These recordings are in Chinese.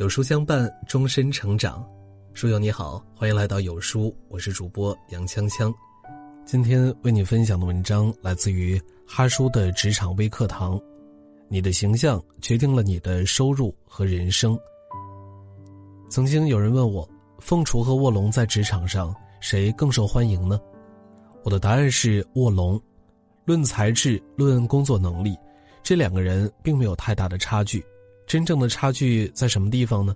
有书相伴，终身成长。书友你好，欢迎来到有书，我是主播杨锵锵。今天为你分享的文章来自于哈叔的职场微课堂。你的形象决定了你的收入和人生。曾经有人问我，凤雏和卧龙在职场上谁更受欢迎呢？我的答案是卧龙。论才智，论工作能力，这两个人并没有太大的差距。真正的差距在什么地方呢？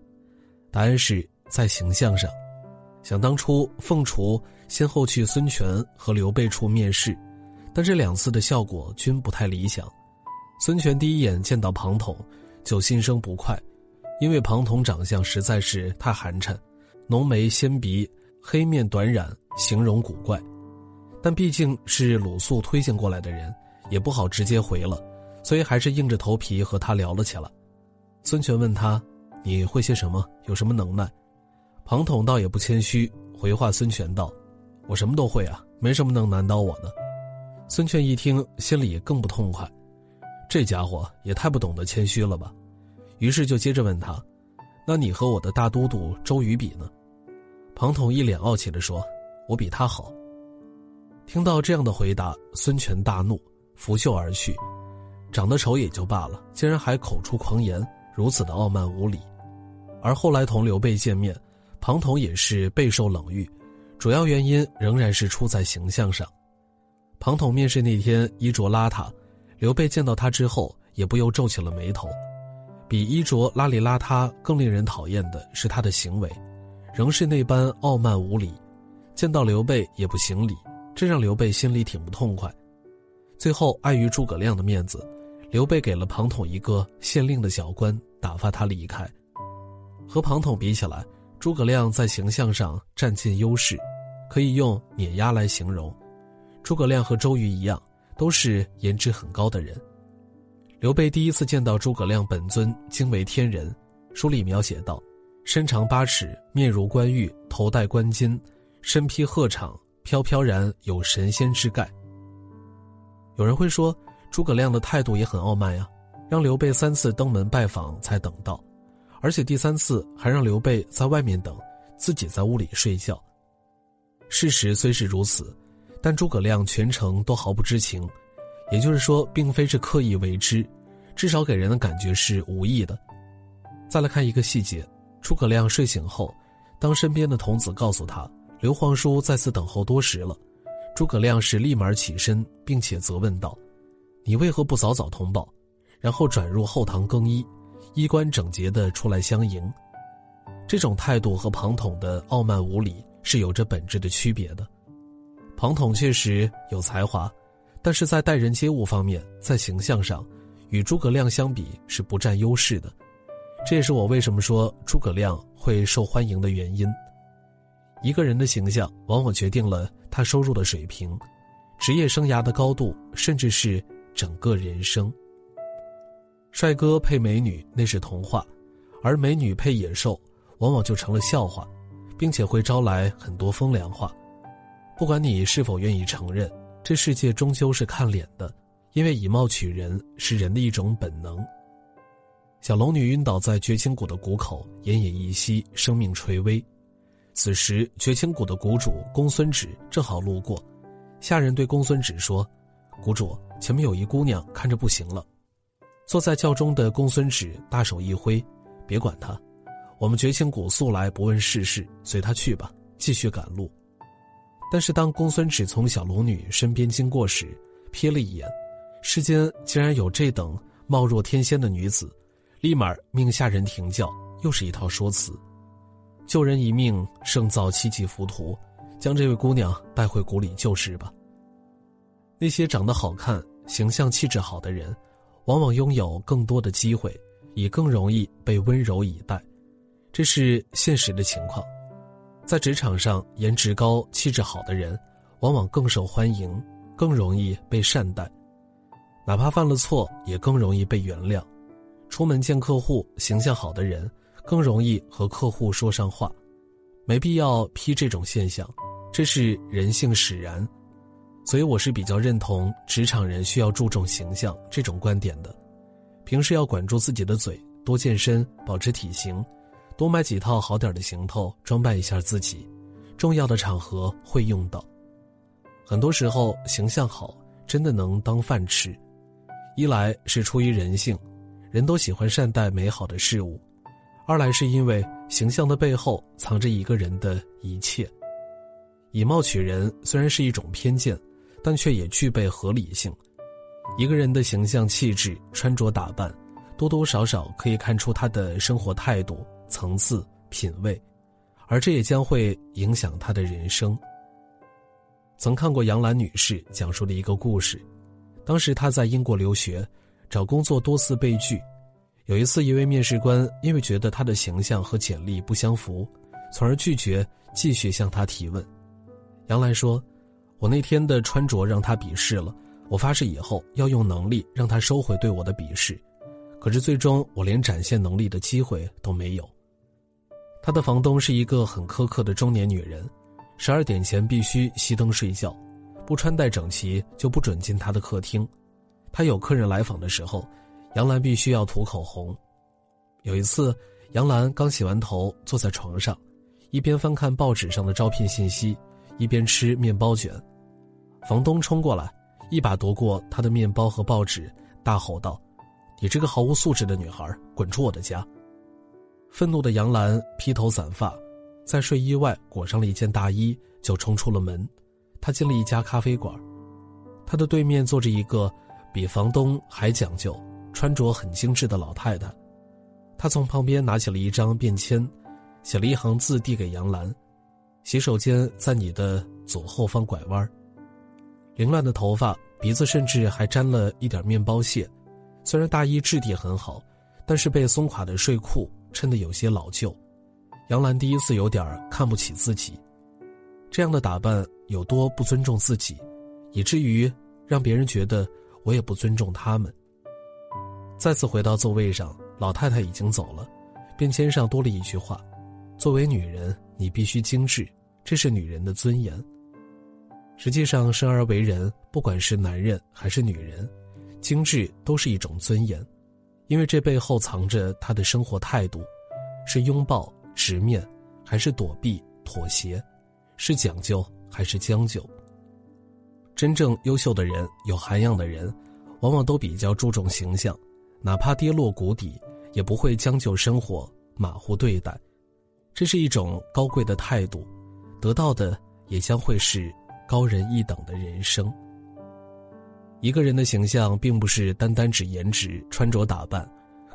答案是在形象上。想当初，凤雏先后去孙权和刘备处面试，但这两次的效果均不太理想。孙权第一眼见到庞统，就心生不快，因为庞统长相实在是太寒碜，浓眉纤鼻，黑面短髯，形容古怪。但毕竟是鲁肃推荐过来的人，也不好直接回了，所以还是硬着头皮和他聊了起来。孙权问他：“你会些什么？有什么能耐？”庞统倒也不谦虚，回话孙权道：“我什么都会啊，没什么能难倒我的。”孙权一听，心里更不痛快，这家伙也太不懂得谦虚了吧？于是就接着问他：“那你和我的大都督周瑜比呢？”庞统一脸傲气地说：“我比他好。”听到这样的回答，孙权大怒，拂袖而去。长得丑也就罢了，竟然还口出狂言。如此的傲慢无礼，而后来同刘备见面，庞统也是备受冷遇，主要原因仍然是出在形象上。庞统面试那天衣着邋遢，刘备见到他之后也不由皱起了眉头。比衣着邋里邋遢更令人讨厌的是他的行为，仍是那般傲慢无礼，见到刘备也不行礼，这让刘备心里挺不痛快。最后碍于诸葛亮的面子。刘备给了庞统一个县令的小官，打发他离开。和庞统比起来，诸葛亮在形象上占尽优势，可以用碾压来形容。诸葛亮和周瑜一样，都是颜值很高的人。刘备第一次见到诸葛亮本尊，惊为天人。书里描写道：身长八尺，面如冠玉，头戴冠巾，身披鹤氅，飘飘然有神仙之概。有人会说。诸葛亮的态度也很傲慢呀，让刘备三次登门拜访才等到，而且第三次还让刘备在外面等，自己在屋里睡觉。事实虽是如此，但诸葛亮全程都毫不知情，也就是说，并非是刻意为之，至少给人的感觉是无意的。再来看一个细节：诸葛亮睡醒后，当身边的童子告诉他刘皇叔在此等候多时了，诸葛亮是立马起身，并且责问道。你为何不早早通报，然后转入后堂更衣，衣冠整洁的出来相迎？这种态度和庞统的傲慢无礼是有着本质的区别的。庞统确实有才华，但是在待人接物方面，在形象上，与诸葛亮相比是不占优势的。这也是我为什么说诸葛亮会受欢迎的原因。一个人的形象往往决定了他收入的水平，职业生涯的高度，甚至是。整个人生。帅哥配美女那是童话，而美女配野兽，往往就成了笑话，并且会招来很多风凉话。不管你是否愿意承认，这世界终究是看脸的，因为以貌取人是人的一种本能。小龙女晕倒在绝情谷的谷口，奄奄一息，生命垂危。此时，绝情谷的谷主公孙止正好路过，下人对公孙止说：“谷主。”前面有一姑娘，看着不行了。坐在轿中的公孙止大手一挥：“别管他，我们绝情谷素来不问世事，随他去吧，继续赶路。”但是当公孙止从小龙女身边经过时，瞥了一眼，世间竟然有这等貌若天仙的女子，立马命下人停轿，又是一套说辞：“救人一命胜造七级浮屠，将这位姑娘带回谷里就是吧。”那些长得好看。形象气质好的人，往往拥有更多的机会，也更容易被温柔以待，这是现实的情况。在职场上，颜值高、气质好的人，往往更受欢迎，更容易被善待，哪怕犯了错，也更容易被原谅。出门见客户，形象好的人，更容易和客户说上话。没必要批这种现象，这是人性使然。所以我是比较认同职场人需要注重形象这种观点的，平时要管住自己的嘴，多健身，保持体型，多买几套好点的行头，装扮一下自己，重要的场合会用到。很多时候，形象好真的能当饭吃。一来是出于人性，人都喜欢善待美好的事物；二来是因为形象的背后藏着一个人的一切。以貌取人虽然是一种偏见，但却也具备合理性。一个人的形象、气质、穿着打扮，多多少少可以看出他的生活态度、层次、品味，而这也将会影响他的人生。曾看过杨澜女士讲述的一个故事，当时她在英国留学，找工作多次被拒，有一次一位面试官因为觉得她的形象和简历不相符，从而拒绝继续向她提问。杨澜说：“我那天的穿着让他鄙视了。”我发誓以后要用能力让他收回对我的鄙视，可是最终我连展现能力的机会都没有。他的房东是一个很苛刻的中年女人，十二点前必须熄灯睡觉，不穿戴整齐就不准进他的客厅。他有客人来访的时候，杨澜必须要涂口红。有一次，杨澜刚洗完头，坐在床上，一边翻看报纸上的招聘信息，一边吃面包卷。房东冲过来。一把夺过他的面包和报纸，大吼道：“你这个毫无素质的女孩，滚出我的家！”愤怒的杨澜披头散发，在睡衣外裹上了一件大衣，就冲出了门。她进了一家咖啡馆，她的对面坐着一个比房东还讲究、穿着很精致的老太太。她从旁边拿起了一张便签，写了一行字递给杨澜：“洗手间在你的左后方拐弯。”凌乱的头发。鼻子甚至还沾了一点面包屑，虽然大衣质地很好，但是被松垮的睡裤衬得有些老旧。杨澜第一次有点看不起自己，这样的打扮有多不尊重自己，以至于让别人觉得我也不尊重他们。再次回到座位上，老太太已经走了，便签上多了一句话：“作为女人，你必须精致，这是女人的尊严。”实际上，生而为人，不管是男人还是女人，精致都是一种尊严，因为这背后藏着他的生活态度：是拥抱、直面，还是躲避、妥协；是讲究还是将就。真正优秀的人、有涵养的人，往往都比较注重形象，哪怕跌落谷底，也不会将就生活、马虎对待。这是一种高贵的态度，得到的也将会是。高人一等的人生。一个人的形象并不是单单指颜值、穿着打扮，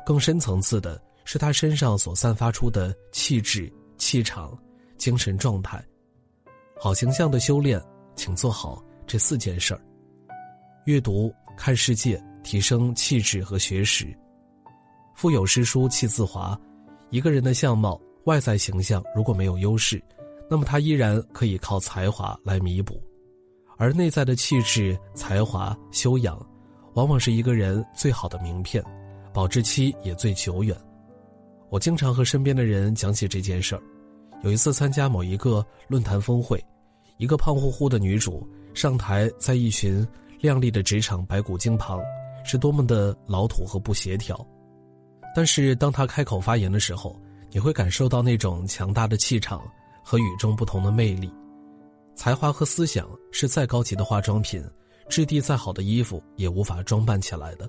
更深层次的是他身上所散发出的气质、气场、精神状态。好形象的修炼，请做好这四件事儿：阅读、看世界，提升气质和学识；腹有诗书气自华。一个人的相貌、外在形象如果没有优势，那么他依然可以靠才华来弥补，而内在的气质、才华、修养，往往是一个人最好的名片，保质期也最久远。我经常和身边的人讲起这件事儿。有一次参加某一个论坛峰会，一个胖乎乎的女主上台，在一群靓丽的职场白骨精旁，是多么的老土和不协调。但是当她开口发言的时候，你会感受到那种强大的气场。和与众不同的魅力，才华和思想是再高级的化妆品，质地再好的衣服也无法装扮起来的。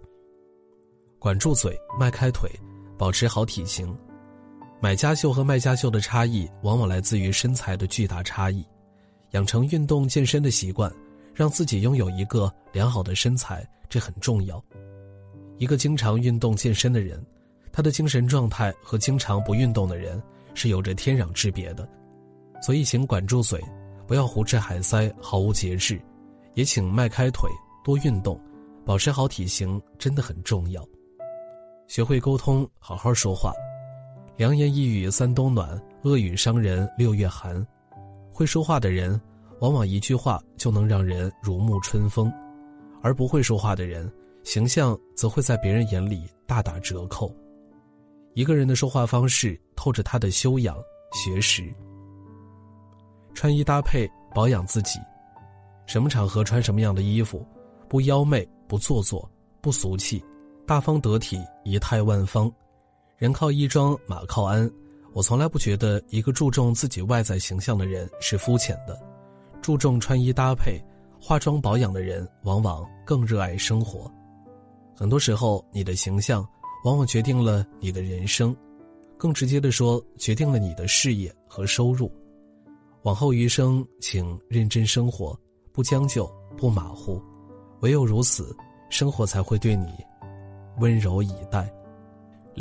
管住嘴，迈开腿，保持好体型。买家秀和卖家秀的差异，往往来自于身材的巨大差异。养成运动健身的习惯，让自己拥有一个良好的身材，这很重要。一个经常运动健身的人，他的精神状态和经常不运动的人是有着天壤之别的。所以，请管住嘴，不要胡吃海塞，毫无节制；也请迈开腿，多运动，保持好体型，真的很重要。学会沟通，好好说话。良言一语三冬暖，恶语伤人六月寒。会说话的人，往往一句话就能让人如沐春风；而不会说话的人，形象则会在别人眼里大打折扣。一个人的说话方式，透着他的修养、学识。穿衣搭配，保养自己，什么场合穿什么样的衣服，不妖媚，不做作，不俗气，大方得体，仪态万方。人靠衣装，马靠鞍，我从来不觉得一个注重自己外在形象的人是肤浅的，注重穿衣搭配、化妆保养的人往往更热爱生活。很多时候，你的形象往往决定了你的人生，更直接的说，决定了你的事业和收入。往后余生，请认真生活，不将就，不马虎，唯有如此，生活才会对你温柔以待。